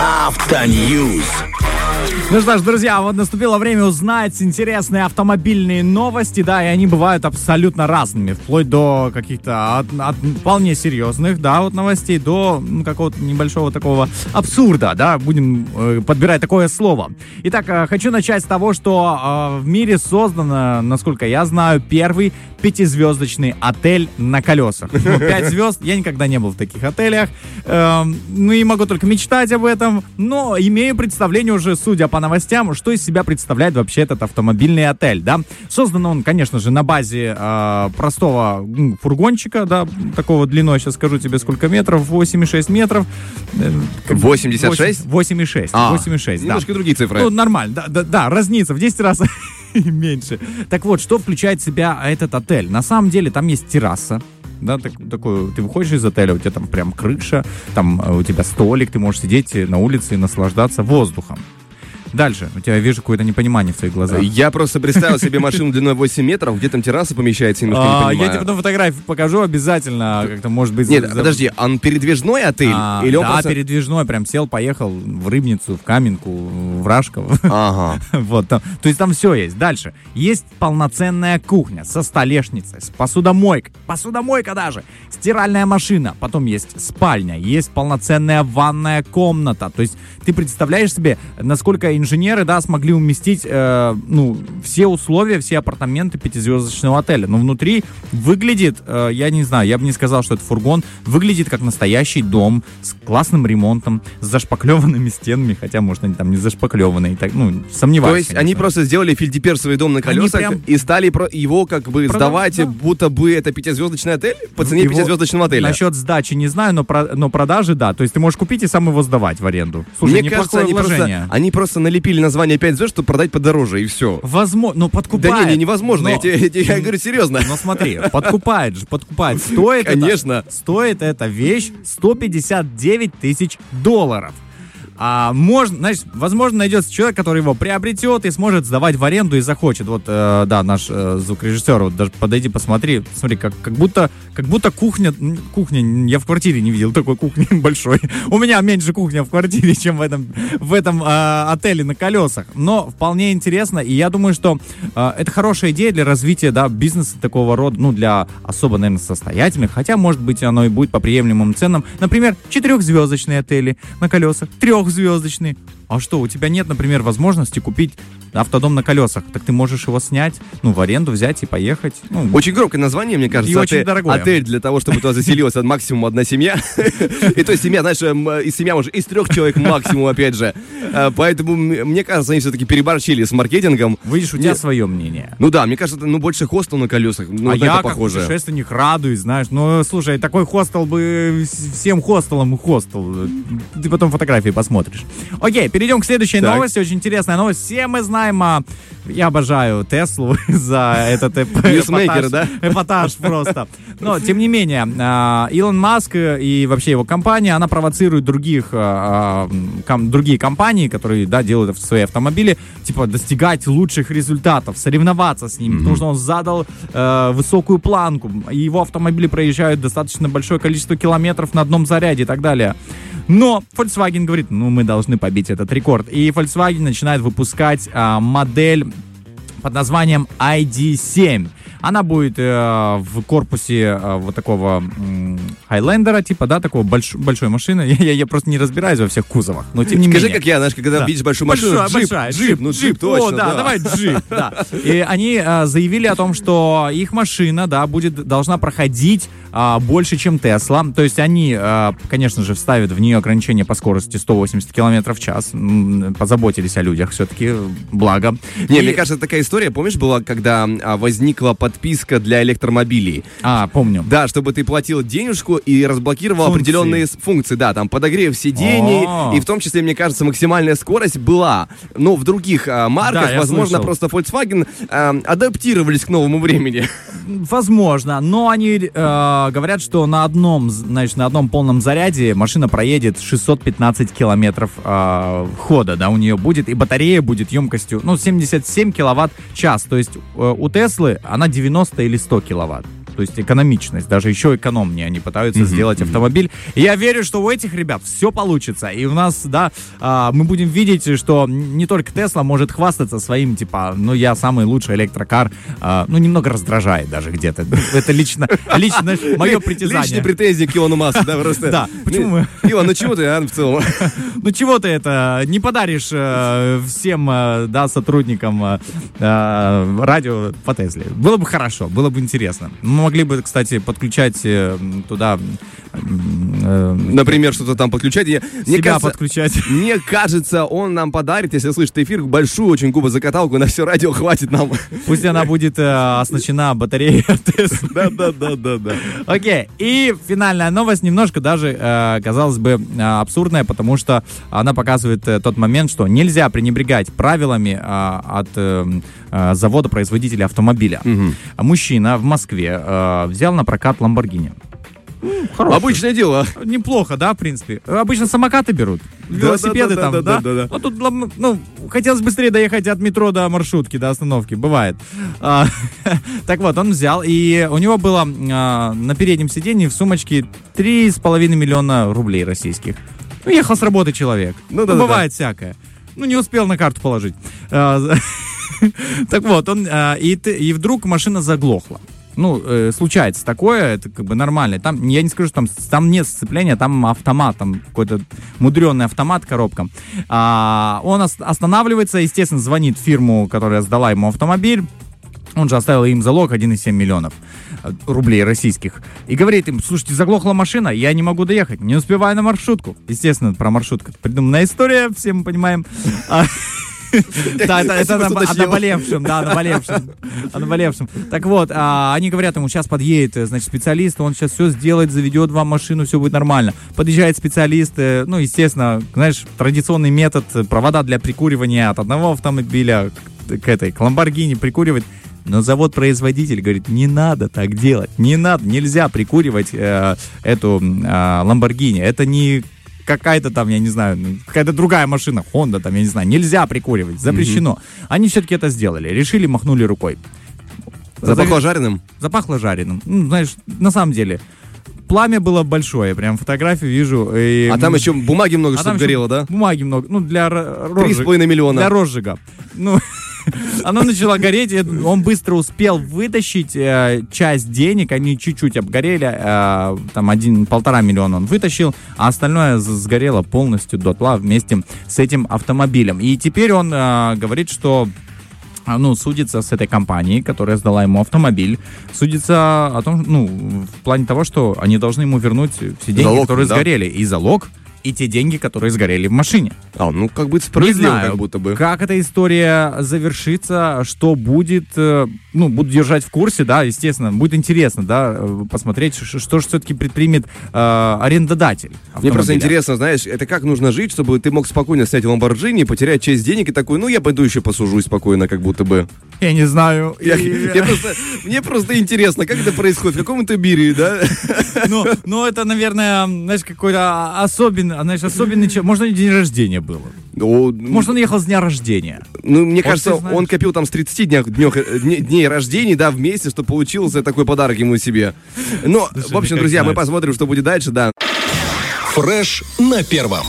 After News. Ну что ж, друзья, вот наступило время узнать интересные автомобильные новости, да, и они бывают абсолютно разными, вплоть до каких-то от, от вполне серьезных, да, вот новостей, до ну, какого-то небольшого такого абсурда, да, будем э, подбирать такое слово. Итак, э, хочу начать с того, что э, в мире создано, насколько я знаю, первый пятизвездочный отель на колесах. Ну, пять звезд, я никогда не был в таких отелях, э, ну и могу только мечтать об этом, но имею представление уже, судя по новостям, что из себя представляет вообще этот автомобильный отель, да. Создан он, конечно же, на базе э, простого фургончика, да, такого длиной, сейчас скажу тебе сколько метров, 8,6 метров. Э, 86? 8,6. А, 8,6, да. Немножко другие цифры. Ну, нормально, да, да, да, разница в 10 раз меньше. Так вот, что включает в себя этот отель? На самом деле там есть терраса, да, так, такой, ты выходишь из отеля, у тебя там прям крыша, там э, у тебя столик, ты можешь сидеть на улице и наслаждаться воздухом. Дальше. У тебя, вижу, какое-то непонимание в своих глазах. Я просто представил себе машину длиной 8 метров, где там терраса помещается, немножко не А, понимаю. я тебе потом фотографию покажу обязательно, как-то, может быть... Нет, за- подожди, он передвижной отель? А, или он да, просто... передвижной, прям сел, поехал в Рыбницу, в Каменку, в Рашково. Ага. Вот там. То есть там все есть. Дальше. Есть полноценная кухня со столешницей, с посудомойкой. Посудомойка даже. Стиральная машина. Потом есть спальня. Есть полноценная ванная комната. То есть ты представляешь себе, насколько инженеры, да, смогли уместить, э, ну, все условия, все апартаменты пятизвездочного отеля. Но внутри выглядит, э, я не знаю, я бы не сказал, что это фургон, выглядит как настоящий дом с классным ремонтом, с зашпаклеванными стенами, хотя, может, они там не зашпаклеванные, так, ну, сомневаюсь. То есть конечно. они просто сделали фильдеперсовый дом на колесах прям- и стали про- его как бы Продав- сдавать, да. будто бы это пятизвездочный отель по цене Его- пятизвездочного отеля. Насчет сдачи не знаю, но, про- но продажи, да. То есть ты можешь купить и сам его сдавать в аренду. Слушай, Мне кажется, они просто, они просто налепили название 5 звезд, чтобы продать подороже, и все. Возможно, ну подкупает. Да не, не, невозможно, Но- я, тебе, я тебе- я говорю серьезно. Но смотри, подкупает же, подкупает. Стоит Конечно. Это, стоит эта вещь 159 тысяч долларов. А можно, значит, возможно, найдется человек, который его приобретет и сможет сдавать в аренду и захочет. Вот, э, да, наш э, звукорежиссер, вот даже подойди, посмотри, смотри, как, как будто, как будто кухня, кухня, я в квартире не видел такой кухни большой. У меня меньше кухня в квартире, чем в этом, в этом э, отеле на колесах. Но вполне интересно, и я думаю, что э, это хорошая идея для развития, да, бизнеса такого рода, ну, для особо, наверное, состоятельных, хотя, может быть, оно и будет по приемлемым ценам. Например, четырехзвездочные отели на колесах, трехзвездочные. А что, у тебя нет, например, возможности купить автодом на колесах? Так ты можешь его снять, ну, в аренду взять и поехать. Ну, Очень громкое название, мне кажется. И очень отель, дорогое. Отель для того, чтобы туда заселилась от максимум одна семья. И то семья, знаешь, эм, из семья уже из трех человек максимум, опять же. Э, Поэтому, мне кажется, они все-таки переборщили с маркетингом. видишь, у тебя свое мнение. Ну да, мне кажется, это ну, больше хостел на колесах. Ну, а я, как путешественник, радуюсь, знаешь. Ну, слушай, такой хостел бы всем хостелам хостел. Ты потом фотографии посмотришь. Окей, перейдем к следующей Так. новости. Очень интересная новость. Все мы знаем, а, я обожаю Теслу за этот эпатаж. да? Эпатаж просто. Но, тем не менее, а, Илон Маск и вообще его компания, она провоцирует других, а, другие компании, которые, да, делают свои автомобили, типа, достигать лучших результатов, соревноваться с ними, потому что он задал э, высокую планку, его автомобили проезжают достаточно большое количество километров на одном заряде и так далее. Но Volkswagen говорит, ну, мы должны побить этот рекорд. И Volkswagen начинает выпускать а, модель под названием ID7. Она будет э, в корпусе э, вот такого Хайлендера, типа, да, такого больш- большой машины. Я, я- я просто не разбираюсь во всех кузовах, но тем не Скажи, менее. как я, знаешь, когда Да. видишь большую машину, Большая, джип, большая, джип, ну джип, точно. О, да, давай джип, да. И они э, заявили о том, что их машина, да, будет, должна проходить а, больше, чем Тесла. То есть они, а, конечно же, вставят в нее ограничение по скорости 180 км в час. Позаботились о людях все-таки, благо. Не, И- мне кажется, такая история, помнишь, была, когда а, возникла подписка для электромобилей? А, помню. Да, чтобы ты платил денежку и разблокировал Функции. определенные функции, да, там подогрев сидений, О. и в том числе, мне кажется, максимальная скорость была. Но в других а, марках, Да, возможно, слышал. просто Volkswagen а, адаптировались к новому времени. Возможно, но они э, говорят, что на одном, значит, на одном полном заряде машина проедет 615 километров э, хода, да, у нее будет, и батарея будет емкостью, ну, 77 киловатт час, то есть э, у Теслы она 90 или 100 киловатт. То есть экономичность, даже еще экономнее они пытаются сделать автомобиль. И я верю, что у этих ребят все получится. И у нас, да, а, мы будем видеть, что не только Тесла может хвастаться своим, типа, ну, я самый лучший электрокар. А, ну, немного раздражает даже где-то. Это лично, лично мое притязание. Личные претензии к Илону Маску, да, просто. Да, почему мы- Илон, ну чего ты, а, в целом? Ну чего ты это не подаришь э, всем, э, да, сотрудникам э, радио по Тесле? Было бы хорошо, было бы интересно. Мы могли бы, кстати, подключать э, туда э, Например, что-то там подключать. Я- Мне кажется, подключать. Мне кажется, он нам подарит, если слышит эфир, большую очень губозакаталку, на все радио хватит нам. Пусть она будет э, оснащена батареей. Да, да, да, да, да. Окей, и финальная новость немножко даже, э, казалось бы, э, абсурдная, потому что она показывает э, тот момент, что нельзя пренебрегать правилами от э, завода-производителя автомобиля. А Мужчина в Москве взял на прокат Ламборгини. Обычное дело. Неплохо, да, в принципе. Обычно самокаты берут, Да, велосипеды да, да, там, да, да? да, да, да. Ну, тут, ну, хотелось быстрее доехать от метро до маршрутки, до остановки, бывает. А, Так вот, он взял, и у него было а, на переднем сиденье в сумочке 3,5 миллиона рублей российских. Ну, ехал с работы человек. Ну, да, да, бывает всякое. Ну, не успел на карту положить. А, Так вот, он, а, и и вдруг машина заглохла. Ну, э, случается такое, это как бы нормально. Там, я не скажу, что там, там нет сцепления, там автомат, там какой-то мудренный автомат, коробка. А, он ос- останавливается, естественно, звонит фирму, которая сдала ему автомобиль. Он же оставил им залог 1,7 миллионов э, рублей российских. И говорит им, слушайте, заглохла машина, я не могу доехать, не успеваю на маршрутку. Естественно, про маршрутку придуманная история, все мы понимаем. А, Да, это, о, наболевшем, да, о наболевшем. О наболевшем. Так вот, а, они говорят ему, сейчас подъедет, э, значит, специалист, он сейчас все сделает, заведет вам машину, все будет нормально. Подъезжает специалист, э, ну, естественно, знаешь, традиционный метод, э, провода для прикуривания от одного автомобиля к, этой, к Ламборгини прикуривать. Но завод-производитель говорит, не надо так делать, не надо, нельзя прикуривать э, эту э, Ламборгини. Это не какая-то там, я не знаю, ну, какая-то другая машина, Honda там, я не знаю, нельзя прикуривать, запрещено. Они все-таки это сделали, решили, махнули рукой. Запахло жареным? Запахло жареным. Ну, знаешь, на самом деле, пламя было большое, прям фотографию вижу. и- А там еще бумаги много, а чтобы горело, да? Бумаги много, ну, для ро- Три с розжиг- половиной миллиона. Для розжига. Ну, оно начало гореть, и он быстро успел вытащить э, часть денег, они чуть-чуть обгорели, э, там один, полтора миллиона он вытащил, а остальное сгорело полностью дотла вместе с этим автомобилем. И теперь он э, говорит, что ну, судится с этой компанией, которая сдала ему автомобиль, судится о том, ну, в плане того, что они должны ему вернуть все деньги, Залог, которые да. сгорели, и залог, и те деньги, которые сгорели в машине. А, ну как бы Не справедливо, знаю, как будто бы. как эта история завершится, что будет, э, ну, буду держать в курсе, да, естественно, будет интересно, да, э, посмотреть, что же все-таки предпримет э, арендодатель Мне просто автомобиля. интересно, знаешь, это как нужно жить, чтобы ты мог спокойно снять Ламборджини, потерять часть денег и такой, ну я пойду еще посужусь спокойно, как будто бы. Я не знаю. Я- И- я просто- мне просто интересно, как это происходит, в каком это мире, да? Ну, ну, это, наверное, знаешь, какой-то особенный, знаешь, особенный человек. Может, у него день рождения было. Ну, Может, он ехал с дня рождения. Ну, мне Вот кажется, он копил там с 30 днях, днёх- э, дне- дней рождения, да, вместе, чтобы получился такой подарок ему себе. Ну, в общем, друзья, мы посмотрим, что будет дальше, да. Фреш на первом.